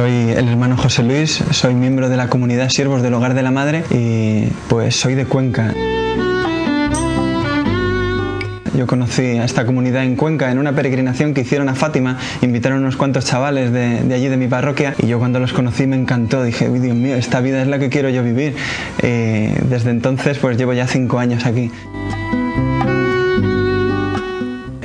soy el hermano José Luis, soy miembro de la comunidad Siervos del Hogar de la Madre y pues soy de Cuenca. Yo conocí a esta comunidad en Cuenca en una peregrinación que hicieron a Fátima. Invitaron unos cuantos chavales de, allí, de mi parroquia, y yo cuando los conocí me encantó. Dije, uy, Dios mío, esta vida es la que quiero yo vivir. Eh, desde entonces, pues llevo ya cinco años aquí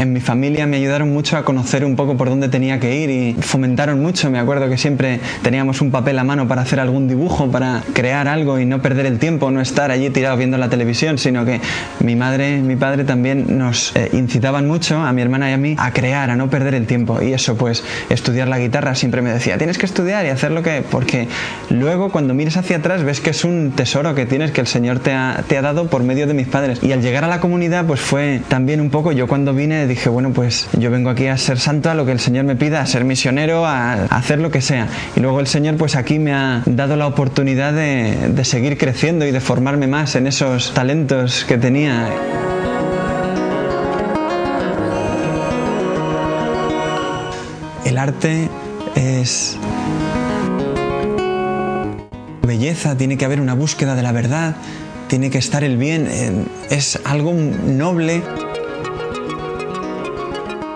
en mi familia me ayudaron mucho a conocer un poco por dónde tenía que ir y fomentaron mucho. Me acuerdo que siempre teníamos un papel a mano para hacer algún dibujo, para crear algo y no perder el tiempo, no estar allí tirado viendo la televisión, sino que mi madre mi padre también nos eh, incitaban mucho, a mi hermana y a mí, a crear, a no perder el tiempo. Y eso, pues, estudiar la guitarra siempre me decía, tienes que estudiar y hacer lo que... Porque luego cuando mires hacia atrás ves que es un tesoro que tienes, que el Señor te ha, te ha dado por medio de mis padres. Y al llegar a la comunidad, pues fue también un poco, yo cuando vine dije, bueno, pues yo vengo aquí a ser santo, a lo que el Señor me pida, a ser misionero, a, hacer lo que sea. Y luego el Señor pues aquí me ha dado la oportunidad de, de seguir creciendo y de formarme más en esos talentos que tenía. El arte es belleza, tiene que haber una búsqueda de la verdad, tiene que estar el bien, eh, es algo noble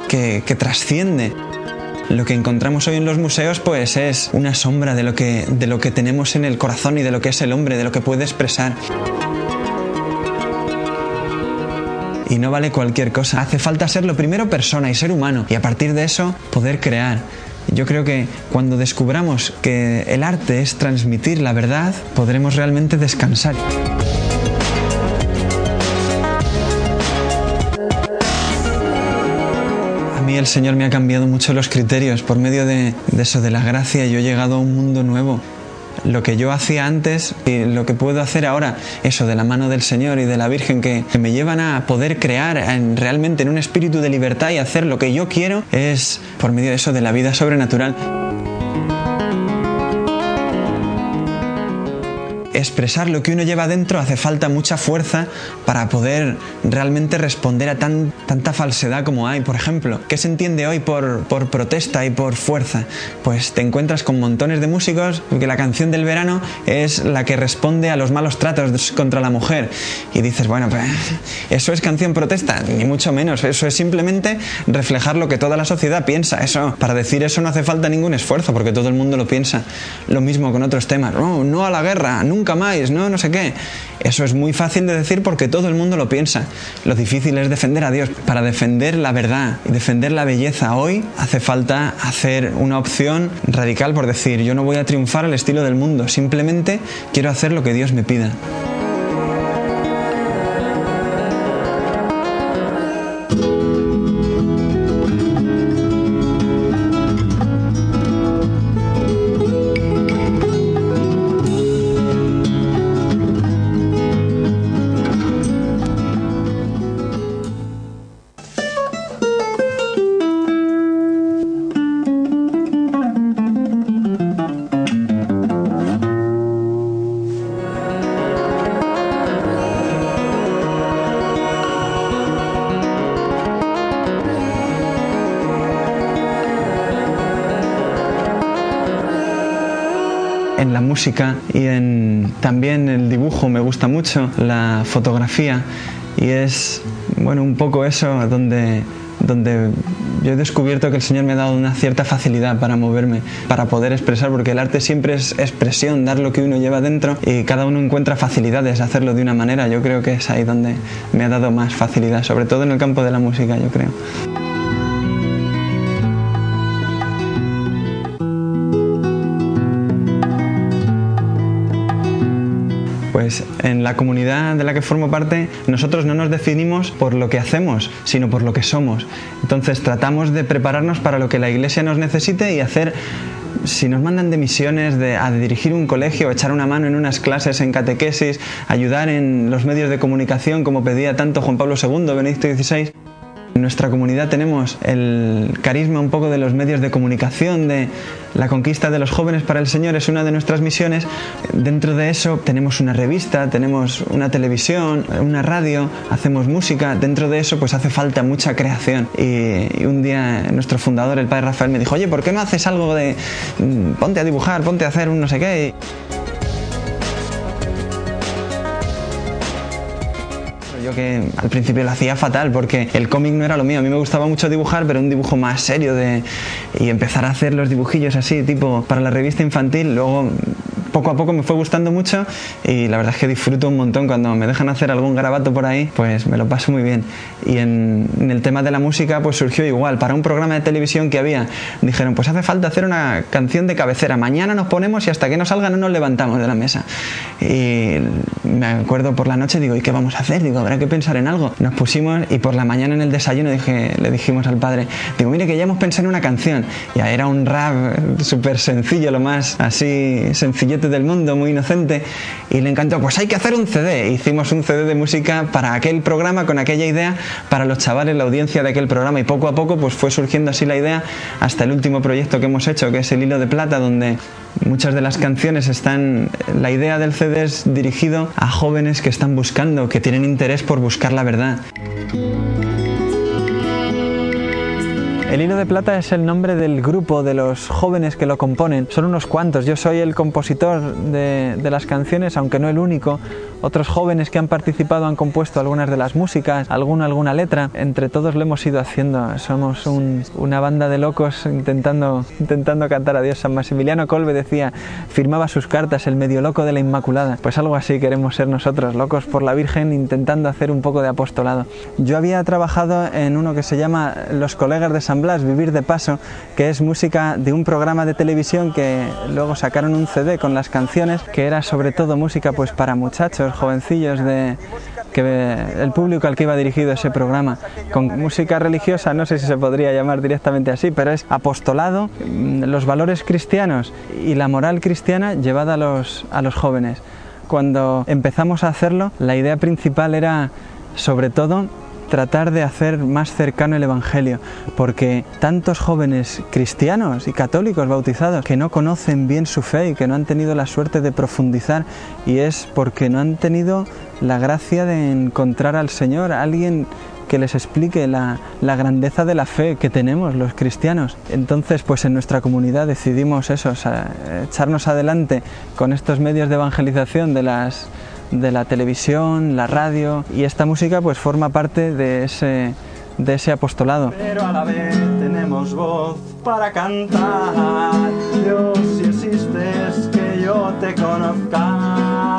que, trasciende. Lo que encontramos hoy en los museos pues es una sombra de lo, que, de lo que tenemos en el corazón y de lo que es el hombre, de lo que puede expresar. Y no vale cualquier cosa, hace falta ser lo primero persona y ser humano y a partir de eso poder crear. Yo creo que cuando descubramos que el arte es transmitir la verdad, podremos realmente descansar. El Señor me ha cambiado mucho los criterios. Por medio de, eso, de la gracia, yo he llegado a un mundo nuevo. Lo que yo hacía antes y lo que puedo hacer ahora, eso de la mano del Señor y de la Virgen que, me llevan a poder crear realmente en un espíritu de libertad y hacer lo que yo quiero, es por medio de eso, de la vida sobrenatural. Expresar lo que uno lleva dentro hace falta mucha fuerza para poder realmente responder a tanta falsedad como hay. Por ejemplo, ¿qué se entiende hoy por, por protesta y por fuerza? Pues te encuentras con montones de músicos que la canción del verano es la que responde a los malos tratos contra la mujer. Y dices, bueno, pues eso es canción protesta, ni mucho menos. Eso es simplemente reflejar lo que toda la sociedad piensa. Eso, para decir eso no hace falta ningún esfuerzo, porque todo el mundo lo piensa. Lo mismo con otros temas. No, no a la guerra, nunca no, no sé qué. Eso es muy fácil de decir porque todo el mundo lo piensa. Lo difícil es defender a Dios. Para defender la verdad y defender la belleza hoy hace falta hacer una opción radical por decir, yo no voy a triunfar al estilo del mundo, simplemente quiero hacer lo que Dios me pida. Música y en también el dibujo me gusta mucho, la fotografía y es bueno un poco eso donde donde yo he descubierto que el Señor me ha dado una cierta facilidad para moverme, para poder expresar, porque el arte siempre es expresión, dar lo que uno lleva dentro y cada uno encuentra facilidades a hacerlo de una manera. Yo creo que es ahí donde me ha dado más facilidad, sobre todo en el campo de la música, yo creo. Pues en la comunidad de la que formo parte, nosotros no nos definimos por lo que hacemos, sino por lo que somos. Entonces tratamos de prepararnos para lo que la iglesia nos necesite y hacer si nos mandan de misiones de, a dirigir un colegio, echar una mano en unas clases en catequesis, ayudar en los medios de comunicación como pedía tanto Juan Pablo II, Benedicto XVI, En nuestra comunidad tenemos el carisma un poco de los medios de comunicación, de la conquista de los jóvenes para el Señor es una de nuestras misiones. Dentro de eso tenemos una revista, tenemos una televisión, una radio, hacemos música. Dentro de eso pues hace falta mucha creación. Y, un día nuestro fundador, el padre Rafael, me dijo, oye, ¿por qué no haces algo de mm, ponte a dibujar, ponte a hacer un no sé qué? Yo que al principio lo hacía fatal porque el cómic no era lo mío. A mí me gustaba mucho dibujar, pero un dibujo más serio de y empezar a hacer los dibujillos así, tipo para la revista infantil. Luego poco a poco me fue gustando mucho y la verdad es que disfruto un montón cuando me dejan hacer algún garabato por ahí, pues me lo paso muy bien. Y en, el tema de la música pues surgió igual, para un programa de televisión que había, dijeron pues hace falta hacer una canción de cabecera, mañana nos ponemos y hasta que no salga no nos levantamos de la mesa. Y me acuerdo por la noche, digo, ¿y qué vamos a hacer? Digo, habrá que pensar en algo. Nos pusimos y por la mañana en el desayuno dije, le dijimos al padre, digo, mire que ya hemos pensado en una canción. Y era un rap súper sencillo, lo más así sencillete del mundo, muy inocente, y le encantó, pues hay que hacer un CD. Hicimos un CD de música para aquel programa, con aquella idea, para los chavales, la audiencia de aquel programa, y poco a poco pues fue surgiendo así la idea hasta el último proyecto que hemos hecho, que es el Hilo de Plata, donde muchas de las canciones están, la idea del CD es dirigido a jóvenes que están buscando, que tienen interés por buscar la verdad. El Hilo de Plata es el nombre del grupo de los jóvenes que lo componen. Son unos cuantos. Yo soy el compositor de, las canciones, aunque no el único. Otros jóvenes que han participado han compuesto algunas de las músicas, alguna alguna letra. Entre todos lo hemos ido haciendo. Somos una banda de locos intentando, intentando cantar a Dios. San Maximiliano Colbe decía, firmaba sus cartas, el medio loco de la Inmaculada. Pues algo así queremos ser nosotros, locos por la Virgen, intentando hacer un poco de apostolado. Yo había trabajado en uno que se llama Los Colegas de San Vivir de Paso, que es música de un programa de televisión que luego sacaron un CD con las canciones, que era sobre todo música pues para muchachos, jovencillos de que el público al que iba dirigido ese programa con música religiosa, no sé si se podría llamar directamente así, pero es apostolado, mm, los valores cristianos y la moral cristiana llevada a los, a los jóvenes. Cuando empezamos a hacerlo, la idea principal era sobre todo tratar de hacer más cercano el Evangelio, porque tantos jóvenes cristianos y católicos bautizados que no conocen bien su fe y que no han tenido la suerte de profundizar, y es porque no han tenido la gracia de encontrar al Señor, alguien que les explique la, grandeza de la fe que tenemos los cristianos. Entonces, pues en nuestra comunidad decidimos eso, echarnos adelante con estos medios de evangelización de las de la televisión, la radio y esta música pues forma parte de ese, de ese apostolado. Pero a la vez tenemos voz para cantar, Dios si existes que yo te conozca.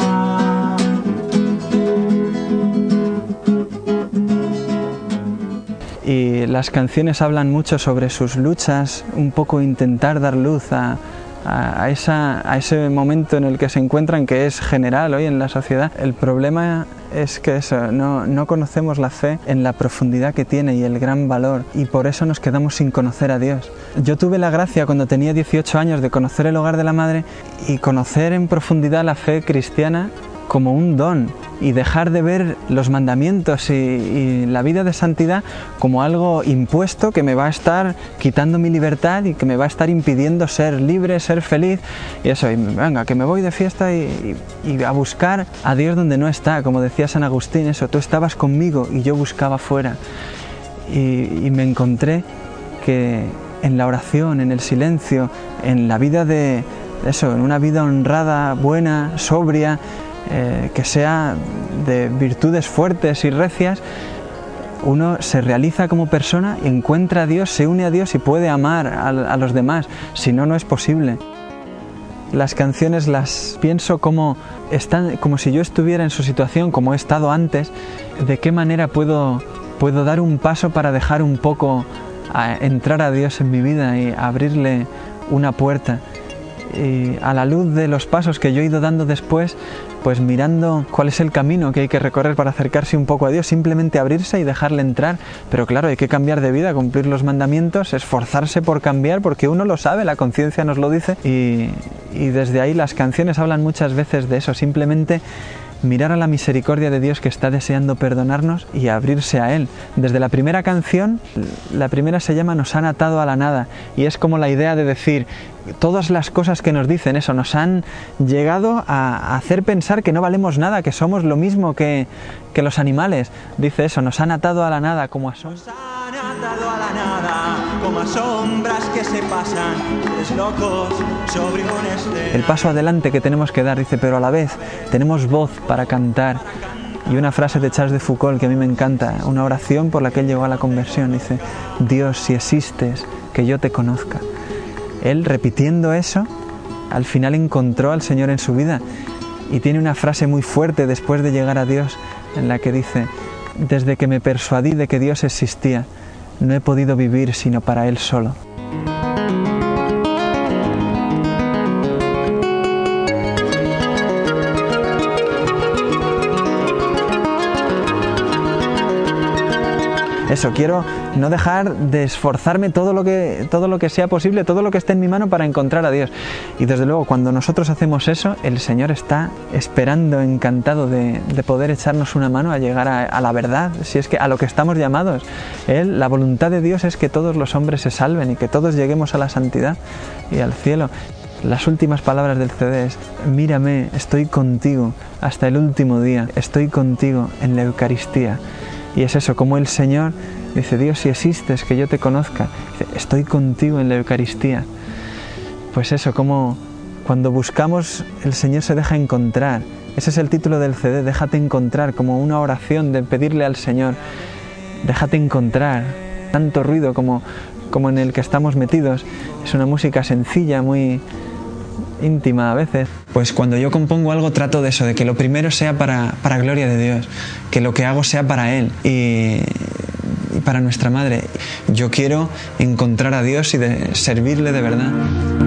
Y las canciones hablan mucho sobre sus luchas, un poco intentar dar luz a, a, ese momento en el que se encuentran, que es general hoy en la sociedad. El problema es que eso, no, no, conocemos la fe en la profundidad que tiene y el gran valor y por eso nos quedamos sin conocer a Dios. Yo tuve la gracia cuando tenía 18 años de conocer el hogar de la madre y conocer en profundidad la fe cristiana como un don y dejar de ver los mandamientos y, la vida de santidad como algo impuesto que me va a estar quitando mi libertad y que me va a estar impidiendo ser libre, ser feliz y eso, y venga, que me voy de fiesta y, a buscar a Dios donde no está, como decía San Agustín, eso, tú estabas conmigo y yo buscaba fuera. Y, y me encontré que en la oración, en el silencio, en la vida de eso, en una vida honrada, buena, sobria, eh, que sea de virtudes fuertes y recias, uno se realiza como persona, encuentra a Dios, se une a Dios y puede amar a, los demás, si no, no es posible. Las canciones las pienso como, están, como si yo estuviera en su situación, como he estado antes, de qué manera puedo, puedo dar un paso para dejar un poco a entrar a Dios en mi vida y abrirle una puerta. Y a la luz de los pasos que yo he ido dando después, pues mirando cuál es el camino que hay que recorrer para acercarse un poco a Dios, simplemente abrirse y dejarle entrar. Pero claro, hay que cambiar de vida, cumplir los mandamientos, esforzarse por cambiar, porque uno lo sabe, la conciencia nos lo dice, y, y desde ahí las canciones hablan muchas veces de eso, simplemente mirar a la misericordia de Dios que está deseando perdonarnos y abrirse a Él. Desde la primera canción, la primera se llama Nos han atado a la nada y es como la idea de decir, todas las cosas que nos dicen eso, nos han llegado a hacer pensar que no valemos nada, que somos lo mismo que, que los animales. Dice eso, nos han atado a la nada como a sombras. atado a la nada, como sombras que se pasan, locos sobre un El paso adelante que tenemos que dar, dice, pero a la vez tenemos voz para cantar. Y una frase de Charles de Foucault que a mí me encanta, una oración por la que él llegó a la conversión, dice, Dios, si existes, que yo te conozca él repitiendo eso, al final encontró al Señor en su vida y tiene una frase muy fuerte después de llegar a Dios en la que dice, desde que me persuadí de que Dios existía, no he podido vivir sino para Él solo. Eso, quiero no dejar de esforzarme todo lo que, todo lo que sea posible, todo lo que esté en mi mano para encontrar a Dios. Y desde luego, cuando nosotros hacemos eso, el Señor está esperando, encantado de, poder echarnos una mano a llegar a, la verdad, si es que a lo que estamos llamados. Él, la voluntad de Dios es que todos los hombres se salven y que todos lleguemos a la santidad y al cielo. Las últimas palabras del CD es, mírame, estoy contigo hasta el último día, estoy contigo en la Eucaristía. Y es eso, como el Señor dice, Dios, si existes, que yo te conozca, estoy contigo en la Eucaristía. Pues eso, como cuando buscamos, el Señor se deja encontrar. Ese es el título del CD, déjate encontrar, como una oración de pedirle al Señor, déjate encontrar. Tanto ruido como, como en el que estamos metidos. Es una música sencilla, muy, íntima a veces. Pues cuando yo compongo algo trato de eso, de que lo primero sea para, para gloria de Dios, que lo que hago sea para Él y, y para nuestra Madre. Yo quiero encontrar a Dios y de servirle de verdad.